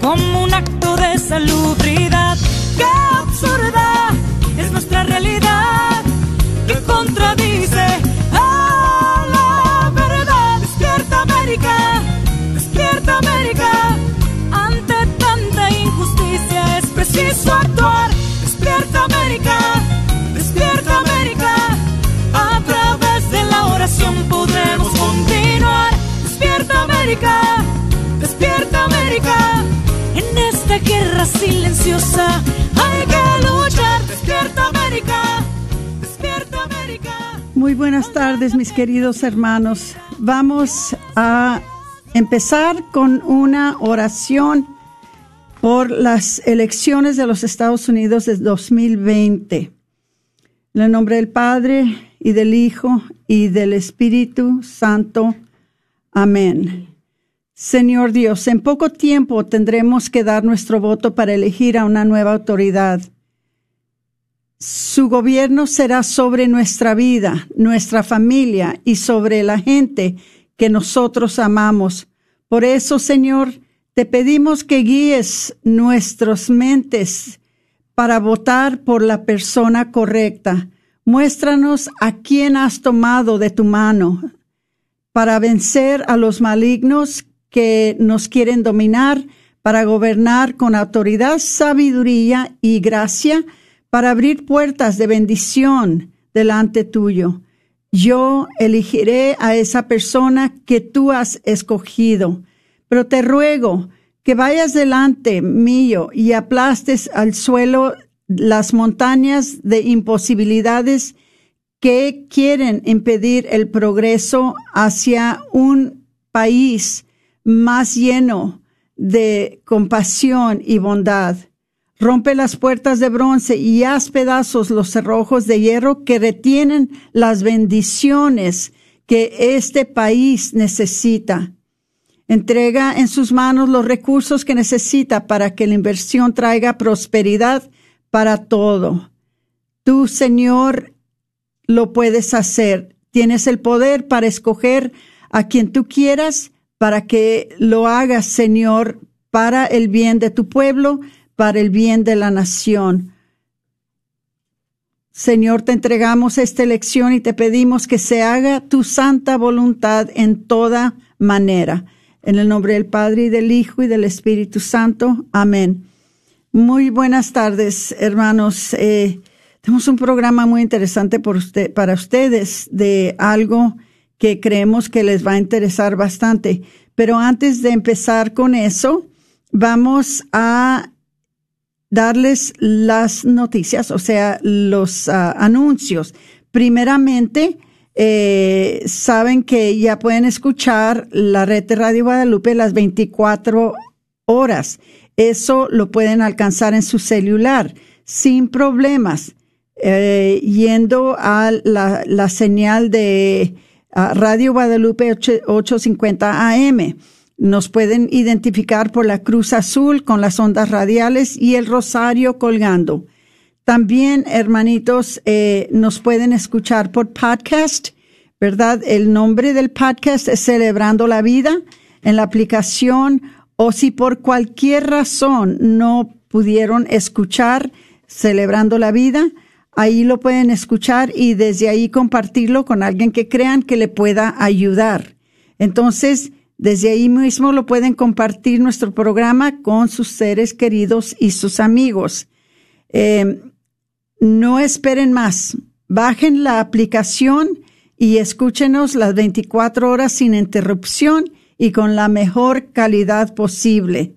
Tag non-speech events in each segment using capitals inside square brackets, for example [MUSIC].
como un acto de salubridad. Silenciosa hay que luchar. Despierta América, despierta América. Muy buenas tardes, mis queridos hermanos. Vamos a empezar con una oración por las elecciones de los Estados Unidos de 2020. En el nombre del Padre y del Hijo y del Espíritu Santo. Amén. Señor Dios, en poco tiempo tendremos que dar nuestro voto para elegir a una nueva autoridad. Su gobierno será sobre nuestra vida, nuestra familia y sobre la gente que nosotros amamos. Por eso, Señor, te pedimos que guíes nuestras mentes para votar por la persona correcta. Muéstranos a quién has tomado de tu mano para vencer a los malignos que nos quieren dominar, para gobernar con autoridad, sabiduría y gracia, para abrir puertas de bendición delante tuyo. Yo elegiré a esa persona que tú has escogido, pero te ruego que vayas delante mío y aplastes al suelo las montañas de imposibilidades que quieren impedir el progreso hacia un país más lleno de compasión y bondad. Rompe las puertas de bronce y haz pedazos los cerrojos de hierro que retienen las bendiciones que este país necesita. Entrega en sus manos los recursos que necesita para que la inversión traiga prosperidad para todo. Tú, Señor, lo puedes hacer. Tienes el poder para escoger a quien tú quieras para que lo hagas, Señor, para el bien de tu pueblo, para el bien de la nación. Señor, te entregamos esta elección y te pedimos que se haga tu santa voluntad en toda manera. En el nombre del Padre y del Hijo y del Espíritu Santo. Amén. Muy buenas tardes, hermanos. Eh, tenemos un programa muy interesante para ustedes de algo que creemos que les va a interesar bastante. Pero antes de empezar con eso, vamos a darles las noticias, o sea, los ah, anuncios. Primeramente, eh, saben que ya pueden escuchar la red de Radio Guadalupe las 24 horas. Eso lo pueden alcanzar en su celular sin problemas, eh, yendo a la, la señal de Radio Guadalupe 850 AM. Nos pueden identificar por la cruz azul con las ondas radiales y el rosario colgando. También, hermanitos, eh, nos pueden escuchar por podcast, ¿verdad? El nombre del podcast es Celebrando la Vida en la aplicación o si por cualquier razón no pudieron escuchar Celebrando la Vida, ahí lo pueden escuchar y desde ahí compartirlo con alguien que crean que le pueda ayudar. Entonces, desde ahí mismo lo pueden compartir nuestro programa con sus seres queridos y sus amigos. Eh, no esperen más. Bajen la aplicación y escúchenos las 24 horas sin interrupción y con la mejor calidad posible.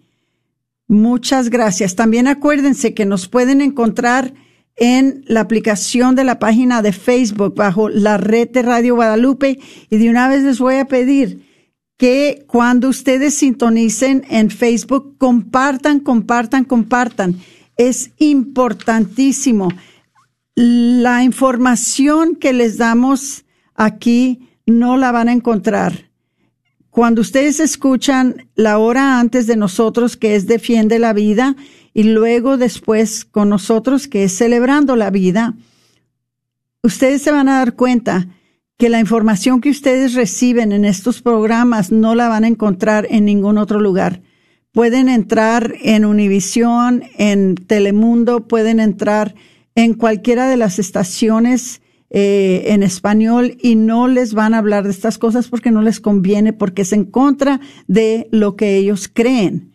Muchas gracias. También acuérdense que nos pueden encontrar en la aplicación de la página de Facebook bajo la red de Radio Guadalupe y de una vez les voy a pedir que cuando ustedes sintonicen en Facebook, compartan, compartan, compartan. Es importantísimo. La información que les damos aquí no la van a encontrar. Cuando ustedes escuchan la hora antes de nosotros, que es Defiende la Vida, y luego después con nosotros, que es Celebrando la Vida, ustedes se van a dar cuenta que la información que ustedes reciben en estos programas no la van a encontrar en ningún otro lugar. Pueden entrar en Univisión, en Telemundo, pueden entrar en cualquiera de las estaciones eh, en español y no les van a hablar de estas cosas porque no les conviene, porque es en contra de lo que ellos creen.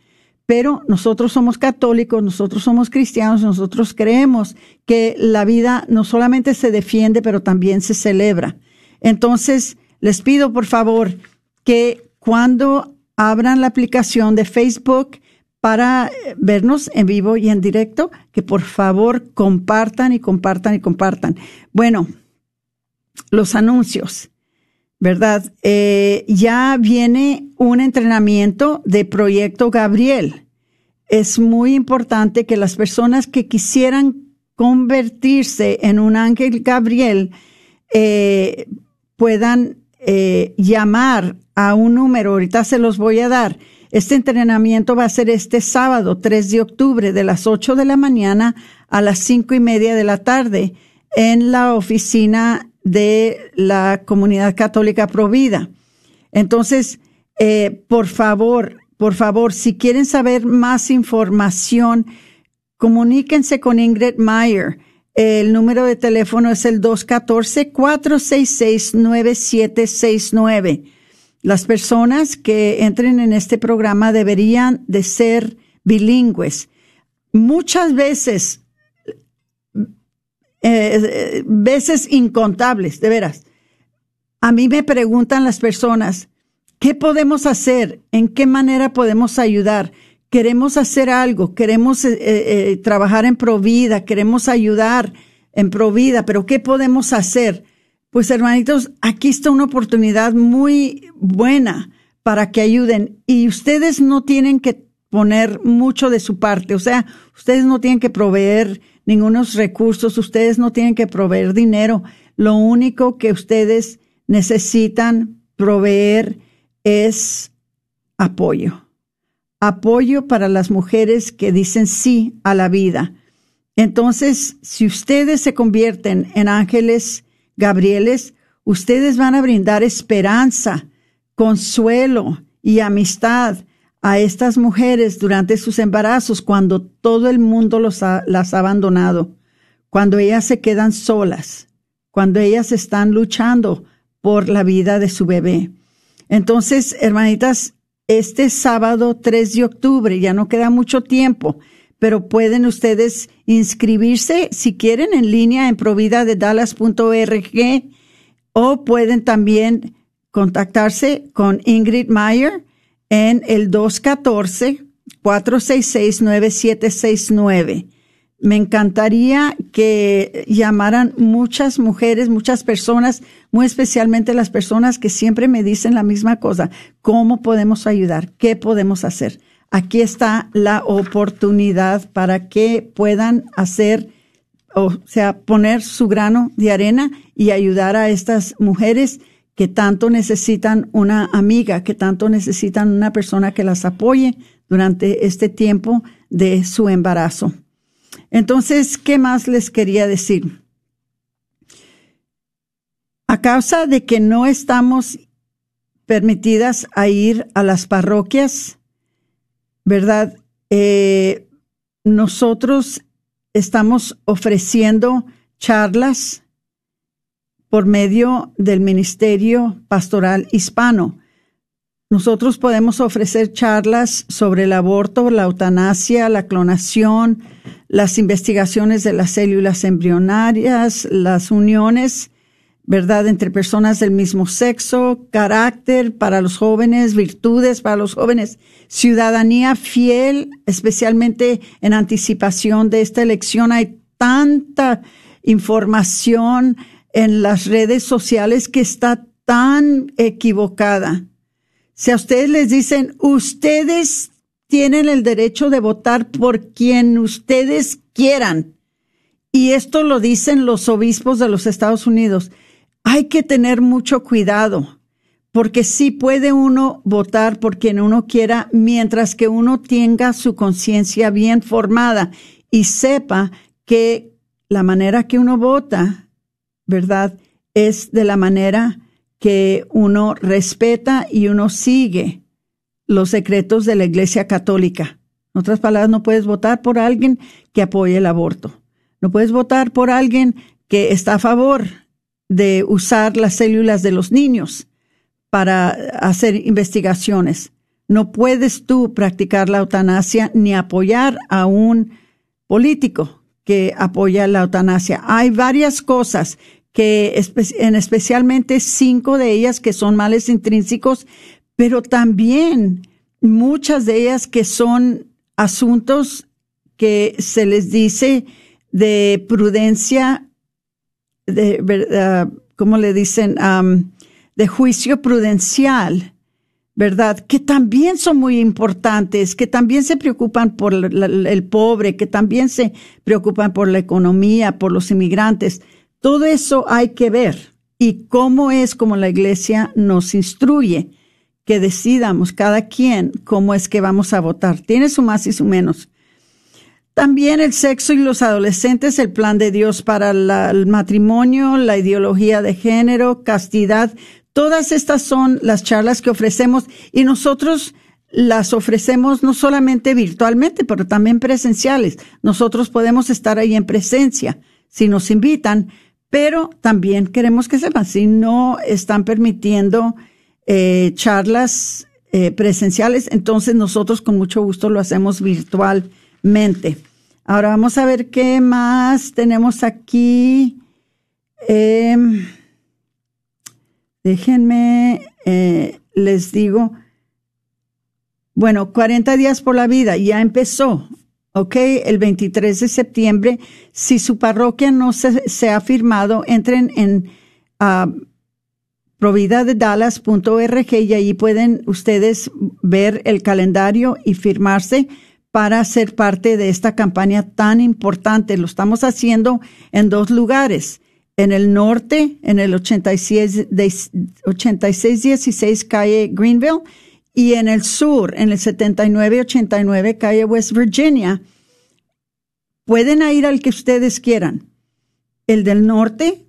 Pero nosotros somos católicos, nosotros somos cristianos, nosotros creemos que la vida no solamente se defiende, pero también se celebra. Entonces, les pido por favor que cuando abran la aplicación de Facebook para eh, vernos en vivo y en directo, que por favor compartan y compartan y compartan. Bueno, los anuncios, ¿verdad? Eh, ya viene un entrenamiento de Proyecto Gabriel. Es muy importante que las personas que quisieran convertirse en un ángel Gabriel eh, puedan eh, llamar a un número, ahorita se los voy a dar. Este entrenamiento va a ser este sábado, 3 de octubre, de las 8 de la mañana a las cinco y media de la tarde, en la oficina de la Comunidad Católica Provida. Entonces, eh, por favor, por favor, si quieren saber más información, comuníquense con Ingrid Meyer. El número de teléfono es el 214-466-9769. Las personas que entren en este programa deberían de ser bilingües. Muchas veces, eh, veces incontables, de veras. A mí me preguntan las personas, ¿qué podemos hacer? ¿En qué manera podemos ayudar? queremos hacer algo, queremos eh, eh, trabajar en Provida, queremos ayudar en Provida, pero ¿qué podemos hacer? Pues hermanitos, aquí está una oportunidad muy buena para que ayuden y ustedes no tienen que poner mucho de su parte, o sea, ustedes no tienen que proveer ningunos recursos, ustedes no tienen que proveer dinero, lo único que ustedes necesitan proveer es apoyo apoyo para las mujeres que dicen sí a la vida. Entonces, si ustedes se convierten en ángeles Gabrieles, ustedes van a brindar esperanza, consuelo y amistad a estas mujeres durante sus embarazos cuando todo el mundo los las ha abandonado, cuando ellas se quedan solas, cuando ellas están luchando por la vida de su bebé. Entonces, hermanitas, este sábado 3 de octubre. Ya no queda mucho tiempo, pero pueden ustedes inscribirse si quieren en línea en providadedallas.org o pueden también contactarse con Ingrid Meyer en el 214-466-9769. Me encantaría que llamaran muchas mujeres, muchas personas, muy especialmente las personas que siempre me dicen la misma cosa. ¿Cómo podemos ayudar? ¿Qué podemos hacer? Aquí está la oportunidad para que puedan hacer, o sea, poner su grano de arena y ayudar a estas mujeres que tanto necesitan una amiga, que tanto necesitan una persona que las apoye durante este tiempo de su embarazo. Entonces, ¿qué más les quería decir? A causa de que no estamos permitidas a ir a las parroquias, ¿verdad? Eh, nosotros estamos ofreciendo charlas por medio del Ministerio Pastoral Hispano. Nosotros podemos ofrecer charlas sobre el aborto, la eutanasia, la clonación, las investigaciones de las células embrionarias, las uniones, ¿verdad?, entre personas del mismo sexo, carácter para los jóvenes, virtudes para los jóvenes, ciudadanía fiel, especialmente en anticipación de esta elección. Hay tanta información en las redes sociales que está tan equivocada. Si a ustedes les dicen, ustedes tienen el derecho de votar por quien ustedes quieran, y esto lo dicen los obispos de los Estados Unidos, hay que tener mucho cuidado, porque sí puede uno votar por quien uno quiera mientras que uno tenga su conciencia bien formada y sepa que la manera que uno vota, ¿verdad? Es de la manera que uno respeta y uno sigue los secretos de la Iglesia Católica. En otras palabras, no puedes votar por alguien que apoye el aborto. No puedes votar por alguien que está a favor de usar las células de los niños para hacer investigaciones. No puedes tú practicar la eutanasia ni apoyar a un político que apoya la eutanasia. Hay varias cosas que en especialmente cinco de ellas que son males intrínsecos, pero también muchas de ellas que son asuntos que se les dice de prudencia de, uh, ¿cómo le dicen? de juicio prudencial, ¿verdad? Que también son muy importantes, que también se preocupan por el pobre, que también se preocupan por la economía, por los inmigrantes. Todo eso hay que ver. Y cómo es como la iglesia nos instruye que decidamos cada quien cómo es que vamos a votar. Tiene su más y su menos. También el sexo y los adolescentes, el plan de Dios para el matrimonio, la ideología de género, castidad. Todas estas son las charlas que ofrecemos y nosotros las ofrecemos no solamente virtualmente, pero también presenciales. Nosotros podemos estar ahí en presencia si nos invitan, pero también queremos que sepan, si no están permitiendo eh, charlas eh, presenciales, entonces nosotros con mucho gusto lo hacemos virtualmente. Ahora vamos a ver qué más tenemos aquí. Em, déjenme, eh, les digo, bueno, 40 días por la vida, ya empezó, ¿ok? El 23 de septiembre. Si su parroquia no se, ha firmado, entren en uh, providadedallas.org y ahí pueden ustedes ver el calendario y firmarse para ser parte de esta campaña tan importante. Lo estamos haciendo en dos lugares. En el norte, en el 86, 8616 calle Greenville, y en el sur, en el 7989 calle West Virginia. Pueden ir al que ustedes quieran. El del norte,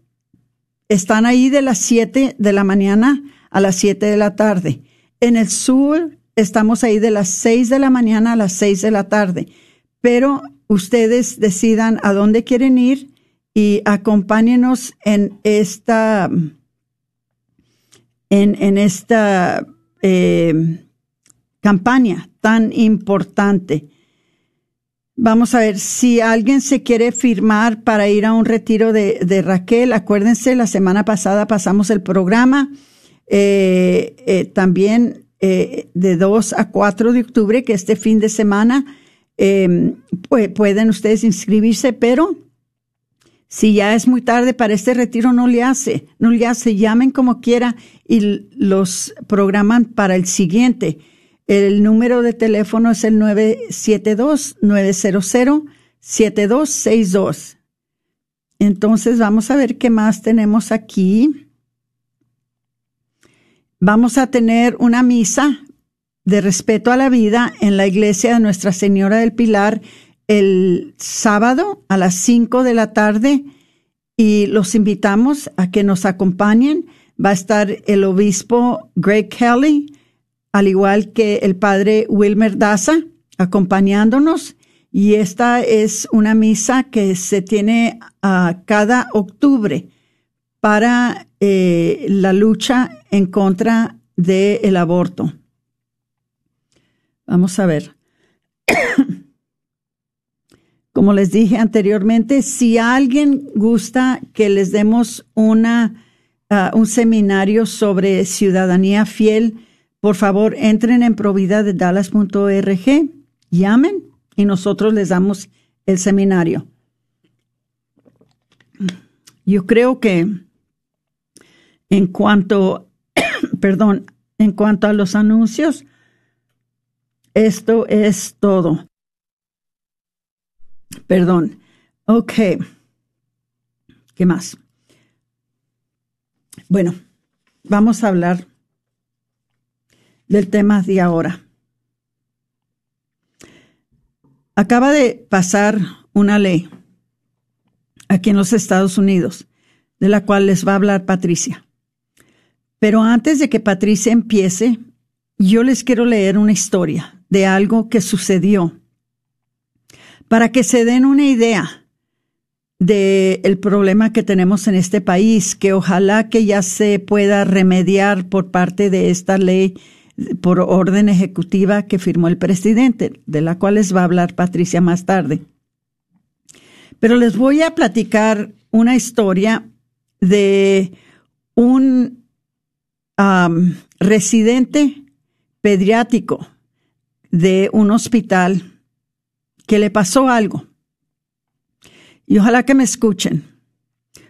están ahí de las 7 de la mañana a las 7 de la tarde. En el sur, Estamos ahí de las 6 de la mañana a las 6 de la tarde, pero ustedes decidan a dónde quieren ir y acompáñenos en esta, en, esta eh, campaña tan importante. Vamos a ver, si alguien se quiere firmar para ir a un retiro de, Raquel, acuérdense, la semana pasada pasamos el programa. Eh, eh, también eh, de 2 a 4 de octubre, que este fin de semana em, pueden ustedes inscribirse, pero si ya es muy tarde para este retiro, no le hace, no le hace, llamen como quiera y los programan para el siguiente. El número de teléfono es el 972-900-7262. Entonces vamos a ver qué más tenemos aquí. Vamos a tener una misa de respeto a la vida en la iglesia de Nuestra Señora del Pilar el sábado a las 5 de la tarde y los invitamos a que nos acompañen. Va a estar el obispo Greg Kelly, al igual que el padre Wilmer Daza, acompañándonos y esta es una misa que se tiene a cada octubre para eh, la lucha en contra del aborto. Vamos a ver. [COUGHS] Como les dije anteriormente, si alguien gusta que les demos una, ah, un seminario sobre ciudadanía fiel, por favor entren en providadedalas.org, llamen y nosotros les damos el seminario. Yo creo que en cuanto, [COUGHS] perdón, en cuanto a los anuncios, esto es todo. Perdón. Ok. ¿Qué más? Bueno, vamos a hablar del tema de ahora. Acaba de pasar una ley aquí en los Estados Unidos, de la cual les va a hablar Patricia. Pero antes de que Patricia empiece, yo les quiero leer una historia de algo que sucedió para que se den una idea del el problema que tenemos en este país, que ojalá que ya se pueda remediar por parte de esta ley por orden ejecutiva que firmó el presidente, de la cual les va a hablar Patricia más tarde. Pero les voy a platicar una historia de un residente pediátrico de un hospital que le pasó algo. Y ojalá que me escuchen,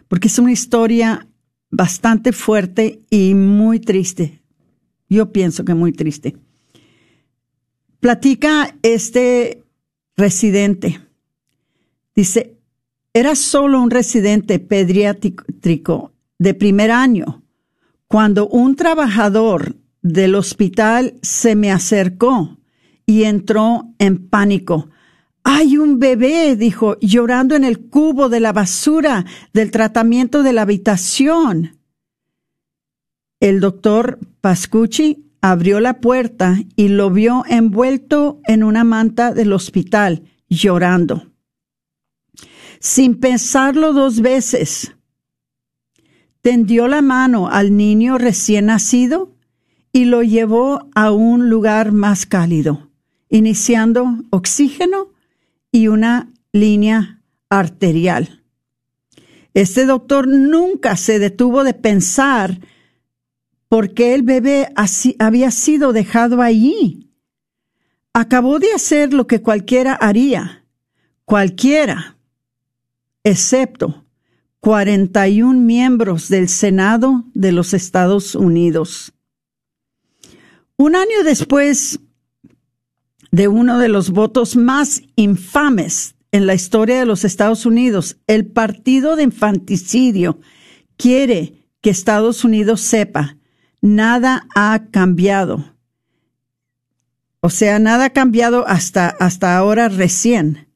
porque es una historia bastante fuerte y muy triste. Yo pienso que muy triste. Platica este residente. Dice, era solo un residente pediátrico de primer año cuando un trabajador del hospital se me acercó y entró en pánico hay un bebé, dijo, llorando en el cubo de la basura del tratamiento de la habitación. El doctor Pascucci abrió la puerta y lo vio envuelto en una manta del hospital, llorando. Sin pensarlo dos veces, tendió la mano al niño recién nacido y lo llevó a un lugar más cálido, iniciando oxígeno y una línea arterial. Este doctor nunca se detuvo de pensar por qué el bebé había sido dejado allí. Acabó de hacer lo que cualquiera haría, cualquiera, excepto 41 miembros del Senado de los Estados Unidos. Un año después, de uno de los votos más infames en la historia de los Estados Unidos, el partido de infanticidio quiere que Estados Unidos sepa, nada ha cambiado. O sea, nada ha cambiado hasta, hasta ahora recién.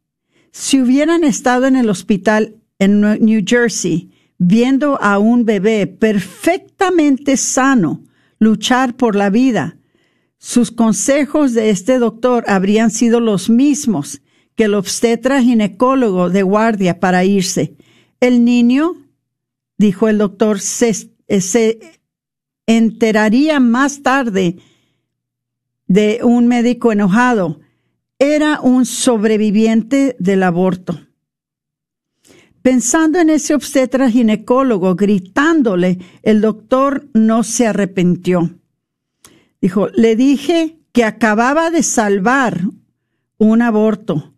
Si hubieran estado en el hospital en New Jersey viendo a un bebé perfectamente sano luchar por la vida, sus consejos de este doctor habrían sido los mismos que el obstetra ginecólogo de guardia para irse. El niño, dijo el doctor, se, enteraría más tarde de un médico enojado. Era un sobreviviente del aborto. Pensando en ese obstetra ginecólogo gritándole, el doctor no se arrepintió. Dijo, le dije que acababa de salvar un aborto.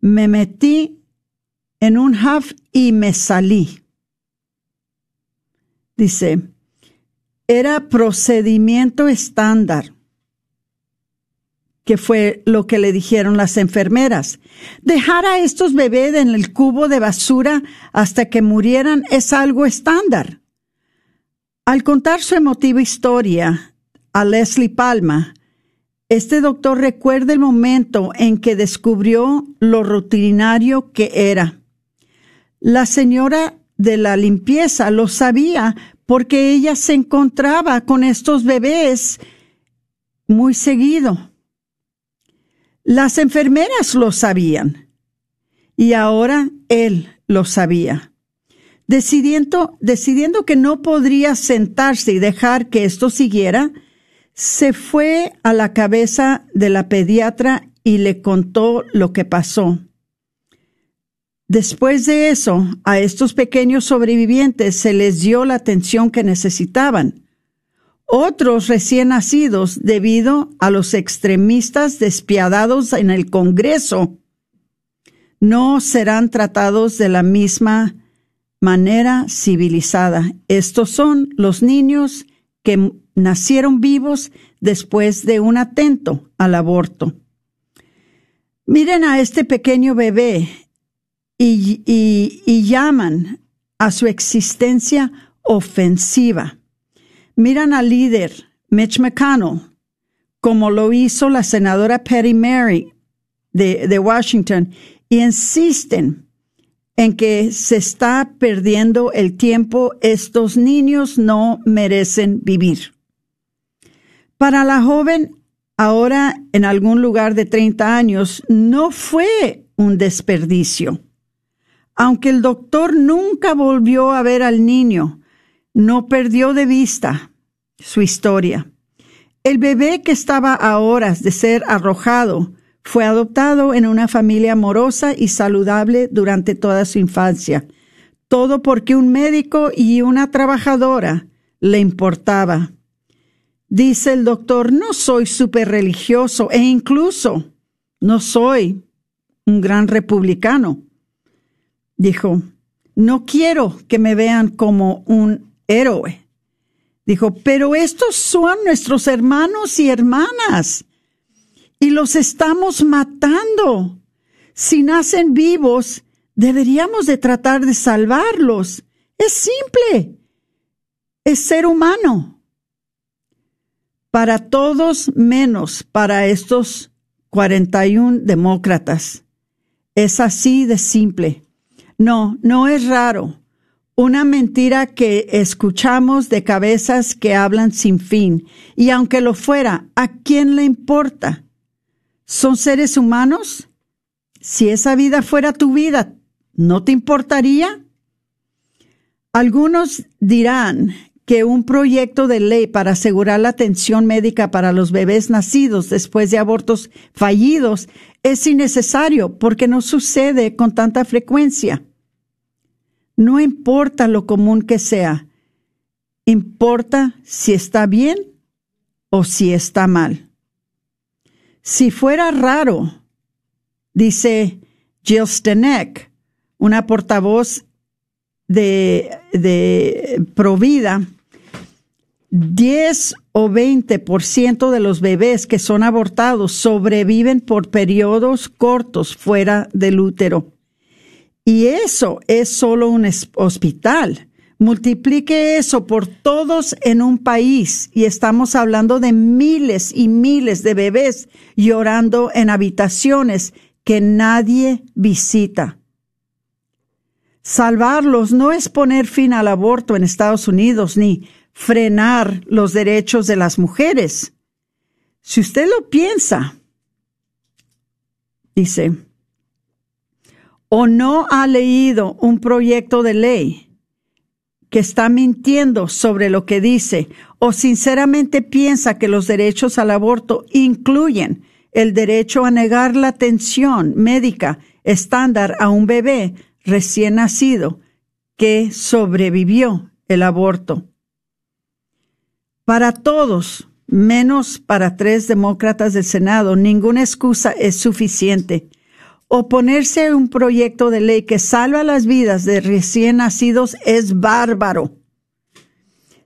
Me metí en un huff y me salí. Dice, era procedimiento estándar, que fue lo que le dijeron las enfermeras. Dejar a estos bebés en el cubo de basura hasta que murieran es algo estándar. Al contar su emotiva historia, a Leslie Palma, este doctor recuerda el momento en que descubrió lo rutinario que era. La señora de la limpieza lo sabía porque ella se encontraba con estos bebés muy seguido. Las enfermeras lo sabían y ahora él lo sabía. Decidiendo, decidiendo que no podría sentarse y dejar que esto siguiera, se fue a la cabeza de la pediatra y le contó lo que pasó. Después de eso, a estos pequeños sobrevivientes se les dio la atención que necesitaban. Otros recién nacidos, debido a los extremistas despiadados en el Congreso, no serán tratados de la misma manera civilizada. Estos son los niños que nacieron vivos después de un atento al aborto. Miren a este pequeño bebé y, llaman a su existencia ofensiva. Miran al líder Mitch McConnell, como lo hizo la senadora Patty Mary de, de Washington, y insisten en que se está perdiendo el tiempo, estos niños no merecen vivir. Para la joven, ahora en algún lugar de 30 años, no fue un desperdicio. Aunque el doctor nunca volvió a ver al niño, no perdió de vista su historia. El bebé que estaba a horas de ser arrojado fue adoptado en una familia amorosa y saludable durante toda su infancia. Todo porque un médico y una trabajadora le importaba. Dice el doctor, no soy súper religioso e incluso no soy un gran republicano. Dijo, no quiero que me vean como un héroe. Dijo, pero estos son nuestros hermanos y hermanas y los estamos matando. Si nacen vivos, deberíamos de tratar de salvarlos. Es simple. Es ser humano. Para todos menos para estos 41 demócratas. Es así de simple. No, no es raro. Una mentira que escuchamos de cabezas que hablan sin fin. Y aunque lo fuera, ¿a quién le importa? son seres humanos. Si esa vida fuera tu vida, ¿no te importaría? Algunos dirán que un proyecto de ley para asegurar la atención médica para los bebés nacidos después de abortos fallidos es innecesario porque no sucede con tanta frecuencia. No importa lo común que sea, importa si está bien o si está mal. Si fuera raro, dice Jill Stenek, una portavoz de, de Provida, 10 o 20% de los bebés que son abortados sobreviven por periodos cortos fuera del útero. Y eso es solo un hospital. Multiplique eso por todos en un país y estamos hablando de miles y miles de bebés llorando en habitaciones que nadie visita. Salvarlos no es poner fin al aborto en Estados Unidos ni frenar los derechos de las mujeres. Si usted lo piensa, dice, o no ha leído un proyecto de ley, que está mintiendo sobre lo que dice o sinceramente piensa que los derechos al aborto incluyen el derecho a negar la atención médica estándar a un bebé recién nacido que sobrevivió el aborto. Para todos, menos para tres demócratas del Senado, ninguna excusa es suficiente Oponerse a un proyecto de ley que salva las vidas de recién nacidos es bárbaro.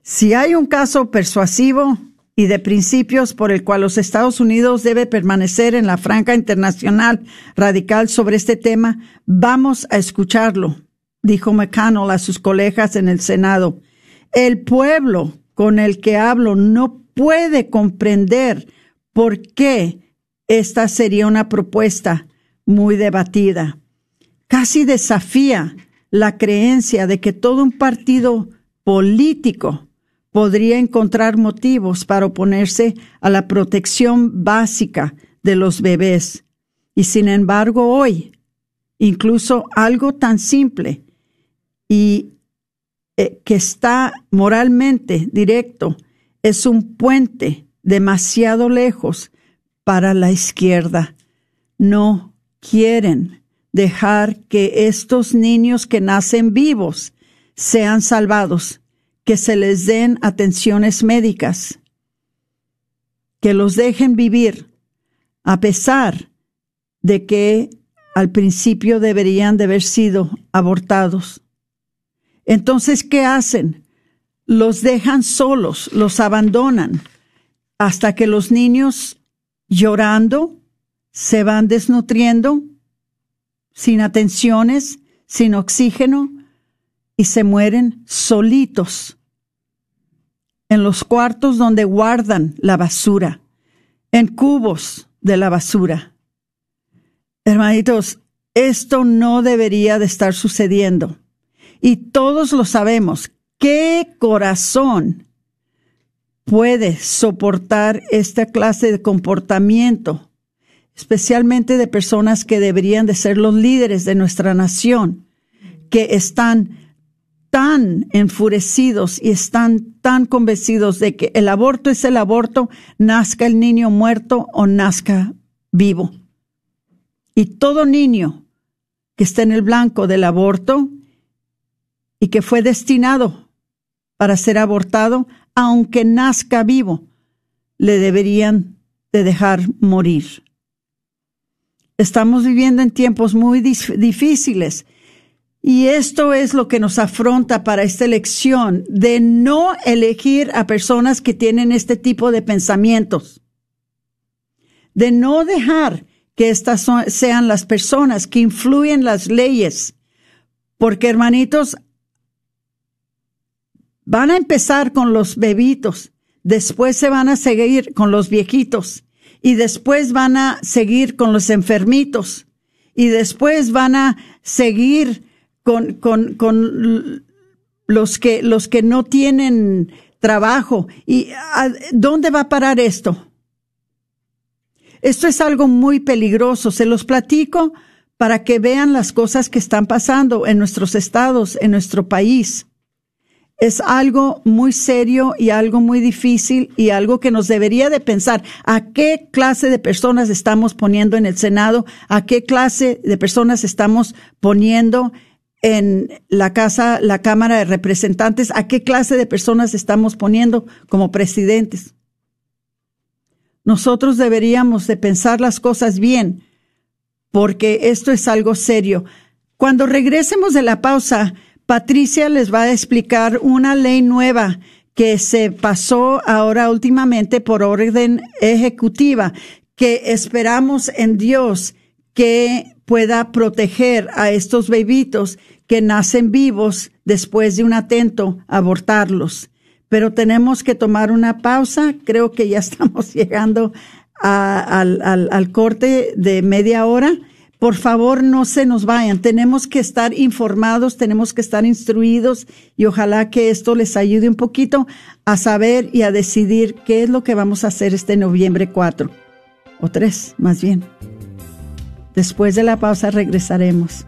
Si hay un caso persuasivo y de principios por el cual los Estados Unidos debe permanecer en la franca internacional radical sobre este tema, vamos a escucharlo, dijo McConnell a sus colegas en el Senado. El pueblo con el que hablo no puede comprender por qué esta sería una propuesta muy debatida. Casi desafía la creencia de que todo un partido político podría encontrar motivos para oponerse a la protección básica de los bebés, Y sin embargo hoy, incluso algo tan simple y eh, que está moralmente directo, es un puente demasiado lejos para la izquierda. No quieren dejar que estos niños que nacen vivos sean salvados, que se les den atenciones médicas, que los dejen vivir, a pesar de que al principio deberían de haber sido abortados. Entonces, ¿qué hacen? Los dejan solos, los abandonan, hasta que los niños llorando se van desnutriendo, sin atenciones, sin oxígeno, y se mueren solitos en los cuartos donde guardan la basura, en cubos de la basura. Hermanitos, esto no debería de estar sucediendo. Y todos lo sabemos. ¿Qué corazón puede soportar esta clase de comportamiento? Especialmente de personas que deberían de ser los líderes de nuestra nación, que están tan enfurecidos y están tan convencidos de que el aborto es el aborto, nazca el niño muerto o nazca vivo. Y todo niño que está en el blanco del aborto y que fue destinado para ser abortado, aunque nazca vivo, le deberían de dejar morir. Estamos viviendo en tiempos muy difíciles y esto es lo que nos afronta para esta elección, de no elegir a personas que tienen este tipo de pensamientos, de no dejar que estas sean las personas que influyen las leyes, porque hermanitos, van a empezar con los bebitos, después se van a seguir con los viejitos y después van a seguir con los enfermitos y después van a seguir con, con, con los que, los que no tienen trabajo. ¿Y dónde va a parar esto? Esto es algo muy peligroso. Se los platico para que vean las cosas que están pasando en nuestros estados, en nuestro país. Es algo muy serio y algo muy difícil y algo que nos debería de pensar a qué clase de personas estamos poniendo en el Senado, a qué clase de personas estamos poniendo en la casa, la Cámara de Representantes, a qué clase de personas estamos poniendo como presidentes. Nosotros deberíamos de pensar las cosas bien, porque esto es algo serio. Cuando regresemos de la pausa, Patricia les va a explicar una ley nueva que se pasó ahora últimamente por orden ejecutiva, que esperamos en Dios que pueda proteger a estos bebitos que nacen vivos después de un atento, abortarlos. Pero tenemos que tomar una pausa. Creo que ya [LAUGHS] estamos llegando al, al corte de media hora. Por favor, no se nos vayan. Tenemos que estar informados, tenemos que estar instruidos y ojalá que esto les ayude un poquito a saber y a decidir qué es lo que vamos a hacer este noviembre 4 o 3, más bien. Después de la pausa regresaremos.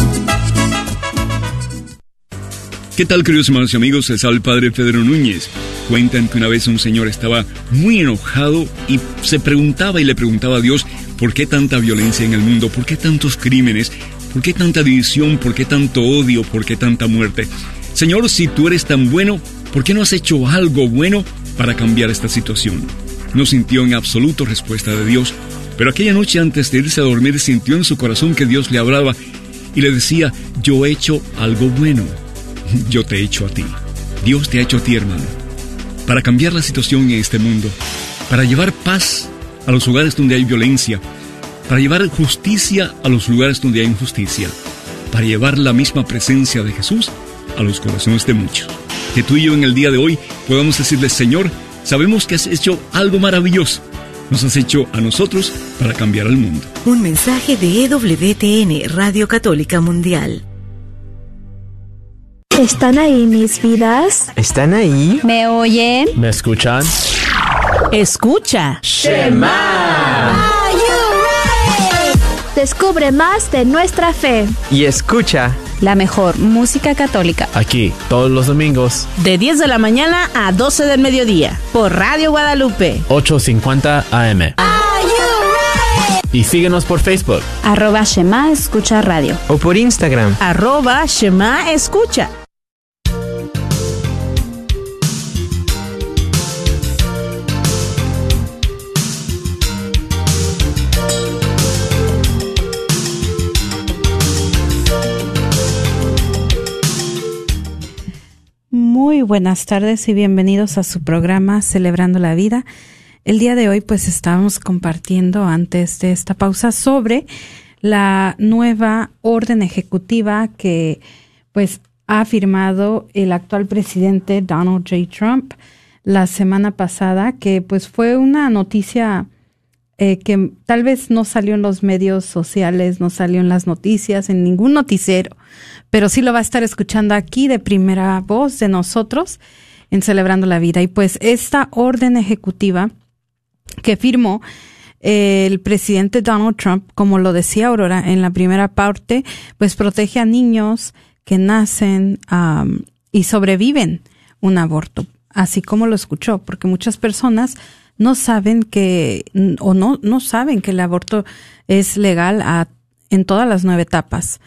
¿Qué tal, queridos hermanos y amigos? Es el padre Pedro Núñez. Cuentan que una vez un señor estaba muy enojado y se preguntaba y le preguntaba a Dios por qué tanta violencia en el mundo, por qué tantos crímenes, por qué tanta división, por qué tanto odio, por qué tanta muerte. Señor, si tú eres tan bueno, ¿por qué no has hecho algo bueno para cambiar esta situación? No sintió en absoluto respuesta de Dios, pero aquella noche antes de irse a dormir sintió en su corazón que Dios le hablaba y le decía, yo he hecho algo bueno yo te he hecho a ti. Dios te ha hecho a ti, hermano. Para cambiar la situación en este mundo. Para llevar paz a los lugares donde hay violencia. Para llevar justicia a los lugares donde hay injusticia. Para llevar la misma presencia de Jesús a los corazones de muchos. Que tú y yo en el día de hoy podamos decirle, Señor, sabemos que has hecho algo maravilloso. Nos has hecho a nosotros para cambiar al mundo. Un mensaje de EWTN, Radio Católica Mundial. ¿Están ahí mis vidas? ¿Están ahí? ¿Me oyen? ¿Me escuchan? Escucha. Shema. Descubre más de nuestra fe. Y escucha la mejor música católica. Aquí, todos los domingos. De 10 de la mañana a 12 del mediodía. Por Radio Guadalupe. 8.50 AM. Y síguenos por Facebook. Arroba Shema Escucha Radio. O por Instagram. Arroba Shema Escucha. Buenas tardes y bienvenidos a su programa Celebrando la Vida. El día de hoy pues estábamos compartiendo antes de esta pausa sobre la nueva orden ejecutiva que pues ha firmado el actual presidente Donald J. Trump la semana pasada, que pues fue una noticia eh, que tal vez no salió en los medios sociales, no salió en las noticias, en ningún noticiero, pero sí lo va a estar escuchando aquí de primera voz de nosotros en Celebrando la Vida. Y pues esta orden ejecutiva que firmó eh, el presidente Donald Trump, como lo decía Aurora en la primera parte, pues protege a niños que nacen y sobreviven un aborto, así como lo escuchó, porque muchas personas no saben que, o no, no saben que el aborto es legal en todas las nueve etapas.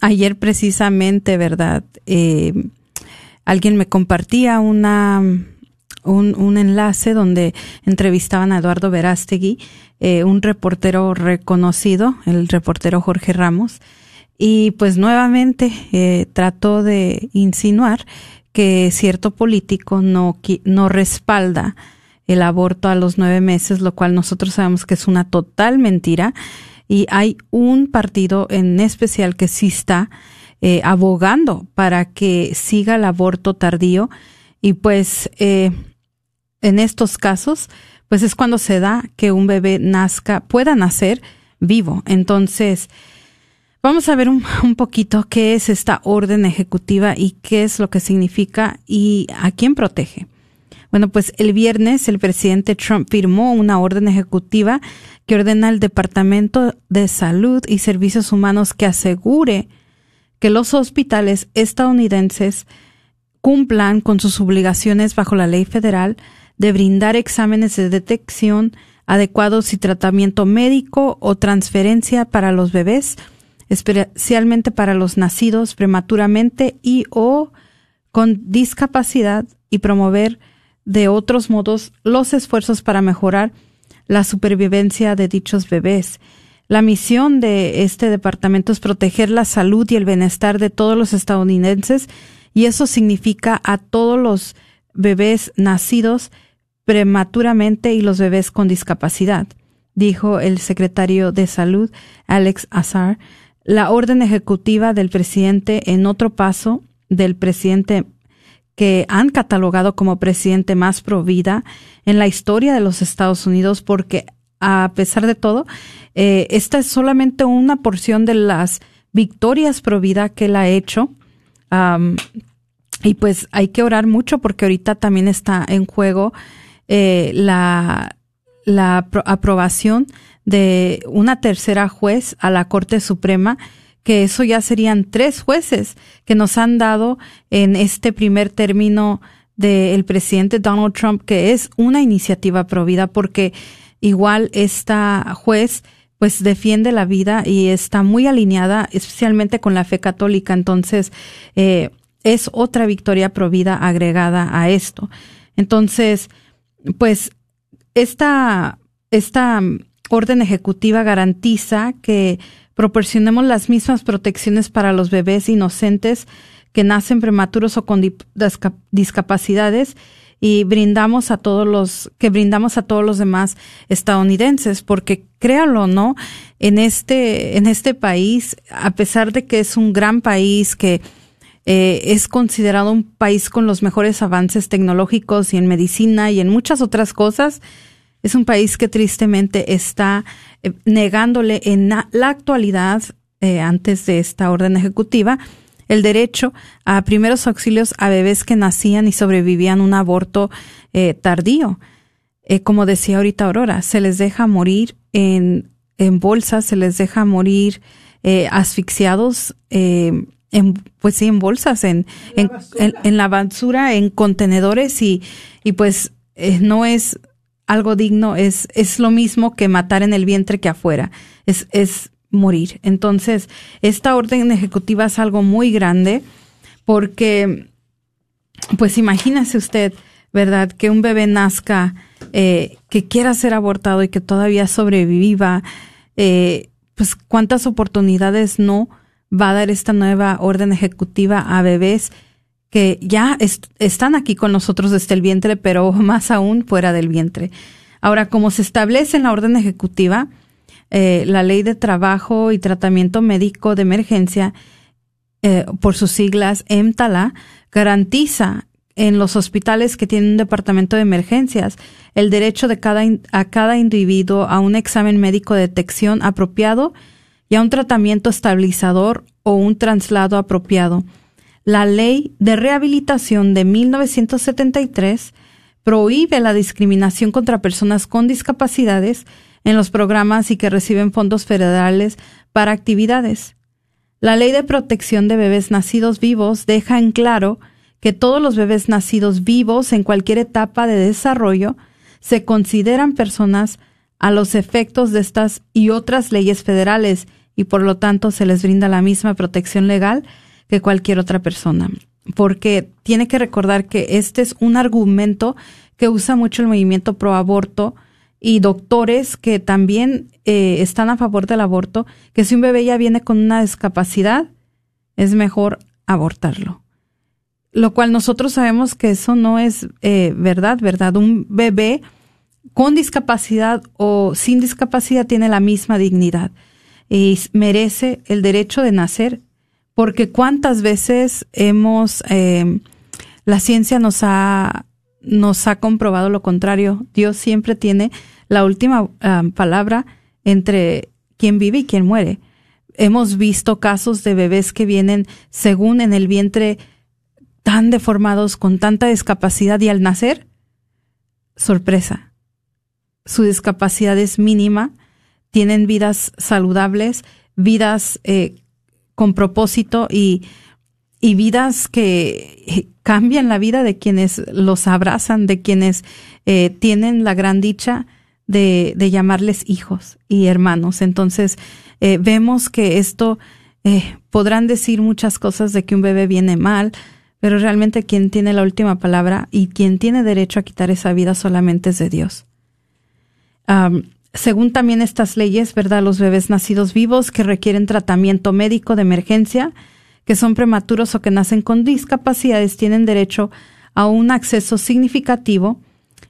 Ayer precisamente, ¿verdad? Eh, alguien me compartía una, un, un, enlace donde entrevistaban a Eduardo Verástegui, eh, un reportero reconocido, el reportero Jorge Ramos, y pues nuevamente eh, trató de insinuar que cierto político no, no respalda el aborto a los nueve meses, lo cual nosotros sabemos que es una total mentira. Y hay un partido en especial que sí está eh, abogando para que siga el aborto tardío. Y pues eh, en estos casos, pues es cuando se da que un bebé nazca, pueda nacer vivo. Entonces, vamos a ver un, un poquito qué es esta orden ejecutiva y qué es lo que significa y a quién protege. Bueno, pues el viernes el presidente Trump firmó una orden ejecutiva que ordena al Departamento de Salud y Servicios Humanos que asegure que los hospitales estadounidenses cumplan con sus obligaciones bajo la ley federal de brindar exámenes de detección adecuados y tratamiento médico o transferencia para los bebés, especialmente para los nacidos prematuramente y o con discapacidad y promover de otros modos los esfuerzos para mejorar la supervivencia de dichos bebés. La misión de este departamento es proteger la salud y el bienestar de todos los estadounidenses y eso significa a todos los bebés nacidos prematuramente y los bebés con discapacidad, dijo el secretario de Salud, Alex Azar. la orden ejecutiva del presidente en otro paso del presidente que han catalogado como presidente más pro vida en la historia de los Estados Unidos porque a pesar de todo, eh, esta es solamente una porción de las victorias pro vida que él ha hecho. y pues hay que orar mucho porque ahorita también está en juego eh, la, la aprobación de una tercera juez a la Corte Suprema, que eso ya serían tres jueces que nos han dado en este primer término del presidente Donald Trump, que es una iniciativa provida, porque igual esta juez pues defiende la vida y está muy alineada especialmente con la fe católica. Entonces, eh, es otra victoria provida agregada a esto. Entonces, pues esta, esta orden ejecutiva garantiza que proporcionemos las mismas protecciones para los bebés inocentes que nacen prematuros o con discapacidades y brindamos a todos los que brindamos a todos los demás estadounidenses porque créanlo no en este en este país a pesar de que es un gran país que eh, es considerado un país con los mejores avances tecnológicos y en medicina y en muchas otras cosas es un país que tristemente está eh, negándole en la actualidad, eh, antes de esta orden ejecutiva, el derecho a primeros auxilios a bebés que nacían y sobrevivían un aborto eh, tardío. como decía ahorita Aurora, se les deja morir en, en bolsas, se les deja morir asfixiados, en, pues sí, en bolsas, en, en, la basura, en contenedores y, y pues no es algo digno es, es lo mismo que matar en el vientre que afuera, es, es morir. Entonces, esta orden ejecutiva es algo muy grande porque, pues imagínese usted, ¿verdad? Que un bebé nazca, eh, que quiera ser abortado y que todavía sobreviva, eh, pues cuántas oportunidades no va a dar esta nueva orden ejecutiva a bebés que ya están aquí con nosotros desde el vientre, pero [LAUGHS] más aún fuera del vientre. Ahora, como se establece en la orden ejecutiva, eh, la ley de trabajo y tratamiento médico de emergencia, eh, por sus siglas EMTALA, garantiza en los hospitales que tienen un departamento de emergencias el derecho de cada, a cada individuo a un examen médico de detección apropiado y a un tratamiento estabilizador o un traslado apropiado la ley de rehabilitación de 1973 prohíbe la discriminación contra personas con discapacidades en los programas y que reciben fondos federales para actividades. La ley de protección de bebés nacidos vivos deja en claro que todos los bebés nacidos vivos en cualquier etapa de desarrollo se consideran personas a los efectos de estas y otras leyes federales y por lo tanto se les brinda la misma protección legal que cualquier otra persona. Porque tiene que recordar que este es un argumento que usa mucho el movimiento pro aborto y doctores que también eh, están a favor del aborto, que si un bebé ya viene con una discapacidad, es mejor abortarlo. Lo cual nosotros sabemos que eso no es eh, verdad, ¿verdad? Un bebé con discapacidad o sin discapacidad tiene la misma dignidad y merece el derecho de nacer porque cuántas veces hemos, eh, la ciencia nos ha, nos ha comprobado lo contrario. Dios siempre tiene la última ah, palabra entre quien vive y quien muere. Hemos visto casos de bebés que vienen según en el vientre tan deformados, con tanta discapacidad y al nacer, sorpresa, su discapacidad es mínima, tienen vidas saludables, vidas eh, con propósito y, y vidas que cambian la vida de quienes los abrazan, de quienes eh, tienen la gran dicha de, de, llamarles hijos y hermanos. Entonces, eh, vemos que esto eh, podrán decir muchas cosas de que un bebé viene mal, pero realmente quien tiene la última palabra y quien tiene derecho a quitar esa vida solamente es de Dios según también estas leyes, ¿verdad? Los bebés nacidos vivos que requieren tratamiento médico de emergencia, que son prematuros o que nacen con discapacidades, tienen derecho a un acceso significativo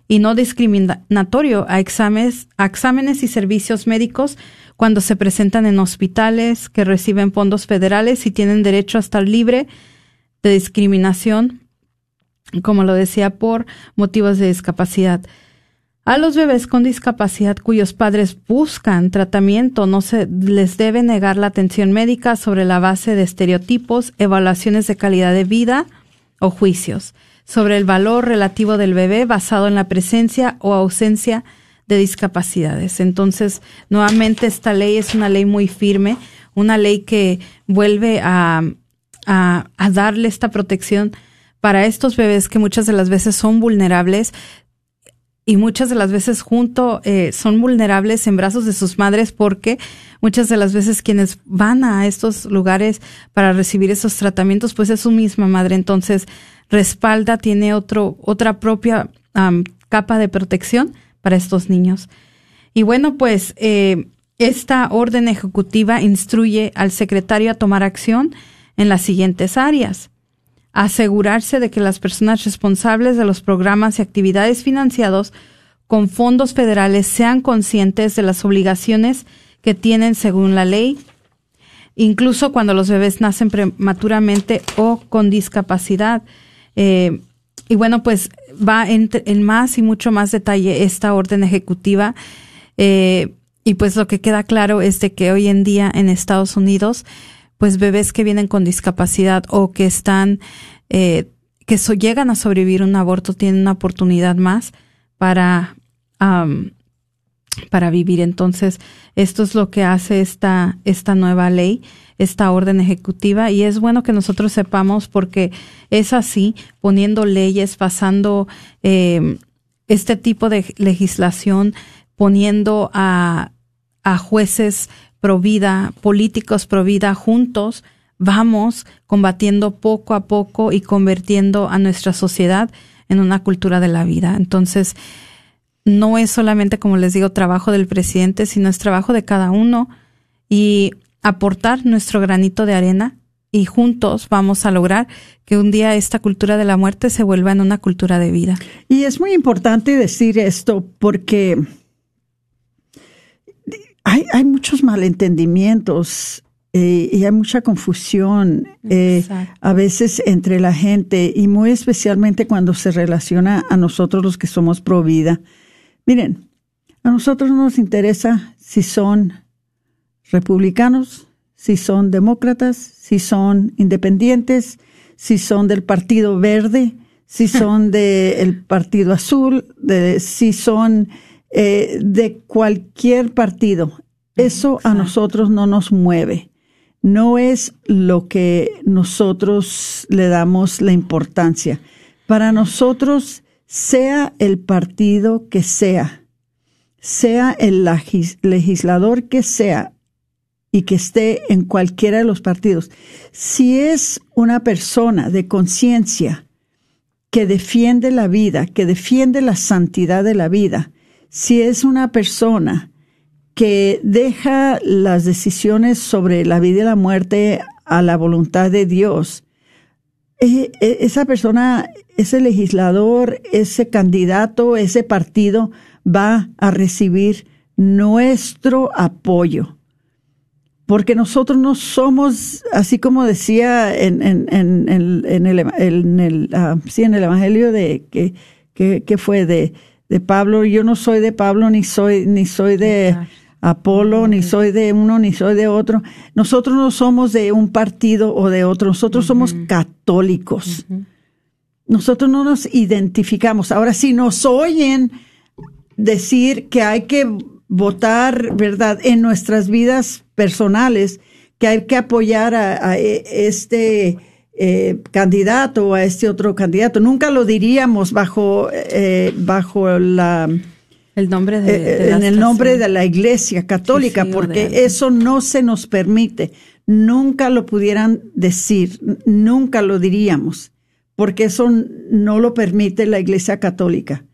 y no discriminatorio a exámenes, a exámenes y servicios médicos cuando se presentan en hospitales que reciben fondos federales y tienen derecho a estar libre de discriminación, como lo decía, por motivos de discapacidad. A los bebés con discapacidad cuyos padres buscan tratamiento no se les debe negar la atención médica sobre la base de estereotipos, evaluaciones de calidad de vida o juicios sobre el valor relativo del bebé basado en la presencia o ausencia de discapacidades. Entonces, nuevamente esta ley es una ley muy firme, una ley que vuelve a, darle esta protección para estos bebés que muchas de las veces son vulnerables, y muchas de las veces junto eh, son vulnerables en brazos de sus madres porque muchas de las veces quienes van a estos lugares para recibir esos tratamientos pues es su misma madre. Entonces respalda tiene otro otra propia capa de protección para estos niños. Y bueno pues eh, esta orden ejecutiva instruye al secretario a tomar acción en las siguientes áreas asegurarse de que las personas responsables de los programas y actividades financiados con fondos federales sean conscientes de las obligaciones que tienen según la ley, incluso cuando los bebés nacen prematuramente o con discapacidad. Eh, y bueno, pues va en, más y mucho más detalle esta orden ejecutiva. Eh, y pues lo que queda claro es de que hoy en día en Estados Unidos pues bebés que vienen con discapacidad o que están, eh, que llegan a sobrevivir un aborto tienen una oportunidad más para, para vivir. Entonces, esto es lo que hace esta, esta nueva ley, esta orden ejecutiva, y es bueno que nosotros sepamos porque es así, poniendo leyes, pasando eh, este tipo de legislación, poniendo a, a jueces pro vida, políticos pro vida juntos, vamos combatiendo poco a poco y convirtiendo a nuestra sociedad en una cultura de la vida. Entonces, no es solamente, como les digo, trabajo del presidente, sino es trabajo de cada uno y aportar nuestro granito de arena y juntos vamos a lograr que un día esta cultura de la muerte se vuelva en una cultura de vida. Y es muy importante decir esto porque hay, muchos malentendimientos eh, y hay mucha confusión eh, a veces entre la gente y muy especialmente cuando se relaciona a nosotros los que somos pro vida. Miren, a nosotros no nos interesa si son republicanos, si son demócratas, si son independientes, si son del Partido Verde, si son [LAUGHS] del Partido Azul, de, si son eh, de cualquier partido. Eso a nosotros no nos mueve. No es lo que nosotros le damos la importancia. Para nosotros, sea el partido que sea, sea el legislador que sea y que esté en cualquiera de los partidos, si es una persona de conciencia que defiende la vida, que defiende la santidad de la vida, si es una persona que deja las decisiones sobre la vida y la muerte a la voluntad de Dios, e, e, esa persona, ese legislador, ese candidato, ese partido va a recibir nuestro apoyo. Porque nosotros no somos, así como decía en, en, en, en el, en el, ah, el Evangelio de que, que fue de, de Pablo, yo no soy de Pablo ni soy ni soy de Apolo, ni soy de uno ni soy de otro. Nosotros no somos de un partido o de otro, nosotros somos católicos. Nosotros no nos identificamos. Ahora, si nos oyen decir que hay que votar, ¿verdad?, en nuestras vidas personales, que hay que apoyar a, a este eh, candidato o a este otro candidato. Nunca lo diríamos bajo, eh, bajo la... El nombre de, eh, en el nombre de la Iglesia Católica, porque eso no se nos permite. Nunca lo pudieran decir, nunca lo diríamos, porque eso no lo permite la Iglesia Católica.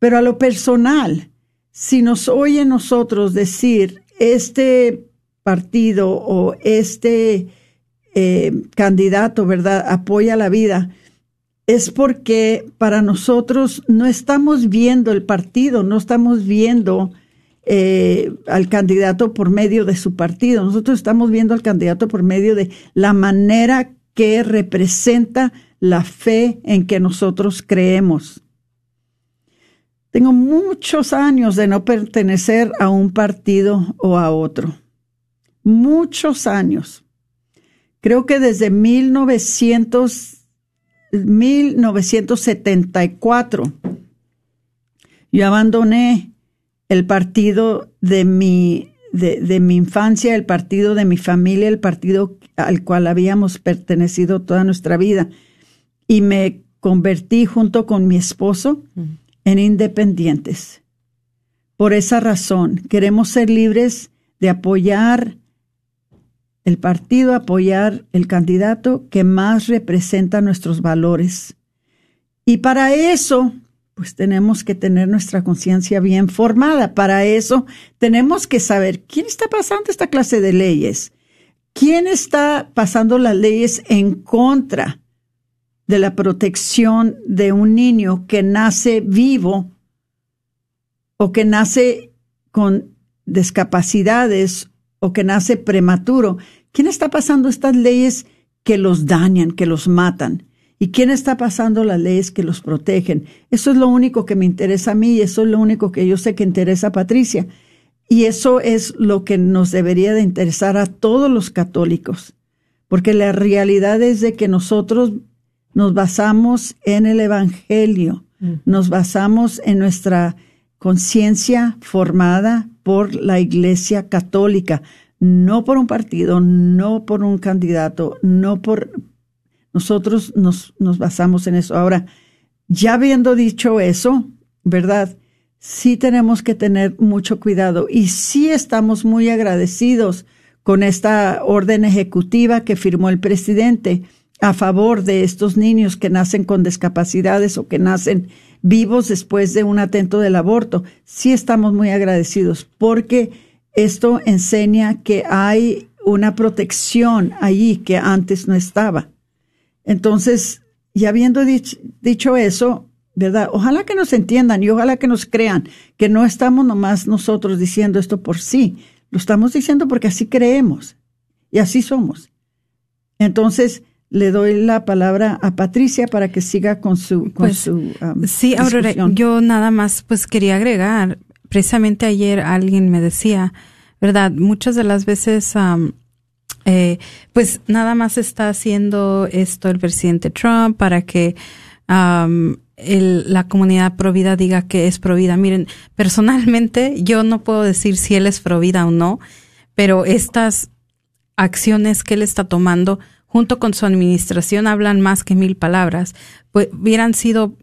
Pero a lo personal, si nos oye nosotros decir este partido o este eh, candidato, ¿verdad?, apoya la vida, es porque para nosotros no estamos viendo el partido, no estamos viendo eh, al candidato por medio de su partido. Nosotros estamos viendo al candidato por medio de la manera que representa la fe en que nosotros creemos. Tengo muchos años de no pertenecer a un partido o a otro. Muchos años. Creo que desde 1900, 1974 yo abandoné el partido de mi, de, de, mi infancia, el partido de mi familia, el partido al cual habíamos pertenecido toda nuestra vida. Y me convertí junto con mi esposo en independientes. Por esa razón, queremos ser libres de apoyar el partido, apoyar el candidato que más representa nuestros valores. Y para eso, pues tenemos que tener nuestra conciencia bien formada. Para eso tenemos que saber quién está pasando esta clase de leyes, quién está pasando las leyes en contra de la protección de un niño que nace vivo o que nace con discapacidades o que nace prematuro. ¿Quién está pasando estas leyes que los dañan, que los matan? ¿Y quién está pasando las leyes que los protegen? Eso es lo único que me interesa a mí y eso es lo único que yo sé que interesa a Patricia. Y eso es lo que nos debería de interesar a todos los católicos, porque la realidad es de que nosotros nos basamos en el Evangelio, mm. nos basamos en nuestra conciencia formada por la Iglesia Católica, no por un partido, no por un candidato, no por... Nosotros nos, nos basamos en eso. Ahora, ya habiendo dicho eso, ¿verdad? Sí tenemos que tener mucho cuidado y sí estamos muy agradecidos con esta orden ejecutiva que firmó el presidente a favor de estos niños que nacen con discapacidades o que nacen vivos después de un atento del aborto. Sí estamos muy agradecidos porque esto enseña que hay una protección allí que antes no estaba. Entonces, ya habiendo dicho, dicho eso, ¿verdad? Ojalá que nos entiendan y ojalá que nos crean que no estamos nomás nosotros diciendo esto por sí, lo estamos diciendo porque así creemos y así somos. Entonces, le doy la palabra a Patricia para que siga con su con pues, su um, sí Aurora yo nada más pues quería agregar precisamente ayer alguien me decía verdad muchas de las veces um, eh, pues nada más está haciendo esto el presidente Trump para que um, el, la comunidad provida diga que es provida miren personalmente yo no puedo decir si él es provida o no pero estas acciones que él está tomando junto con su administración hablan más que mil palabras, pues hubieran sido,